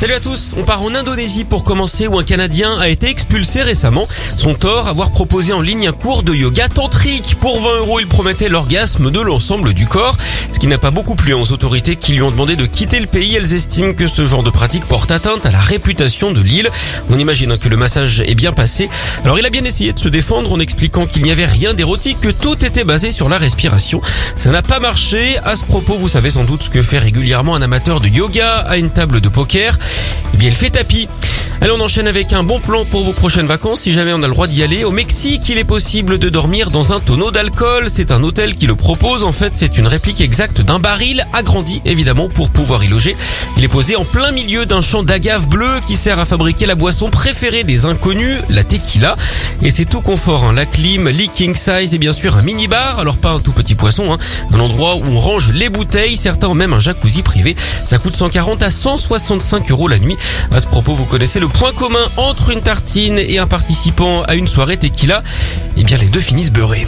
Salut à tous, on part en Indonésie pour commencer où un Canadien a été expulsé récemment. Son tort, avoir proposé en ligne un cours de yoga tantrique. Pour 20 euros, il promettait l'orgasme de l'ensemble du corps, qui n'a pas beaucoup plu aux autorités qui lui ont demandé de quitter le pays. Elles estiment que ce genre de pratique porte atteinte à la réputation de l'île. On imagine que le massage est bien passé. Alors il a bien essayé de se défendre en expliquant qu'il n'y avait rien d'érotique, que tout était basé sur la respiration. Ça n'a pas marché. À ce propos, vous savez sans doute ce que fait régulièrement un amateur de yoga à une table de poker. Eh bien, il fait tapis. Allez, on enchaîne avec un bon plan pour vos prochaines vacances. Si jamais on a le droit d'y aller, au Mexique, il est possible de dormir dans un tonneau d'alcool. C'est un hôtel qui le propose. En fait, c'est une réplique exacte d'un baril agrandi, évidemment, pour pouvoir y loger. Il est posé en plein milieu d'un champ d'agave bleu qui sert à fabriquer la boisson préférée des inconnus, la tequila. Et c'est tout confort, hein. la clim, leaking size et bien sûr un mini-bar. Alors pas un tout petit poisson, hein. un endroit où on range les bouteilles. Certains ont même un jacuzzi privé. Ça coûte 140 à 165 euros la nuit. À ce propos, vous connaissez le point commun entre une tartine et un participant à une soirée tequila, eh bien les deux finissent beurrés.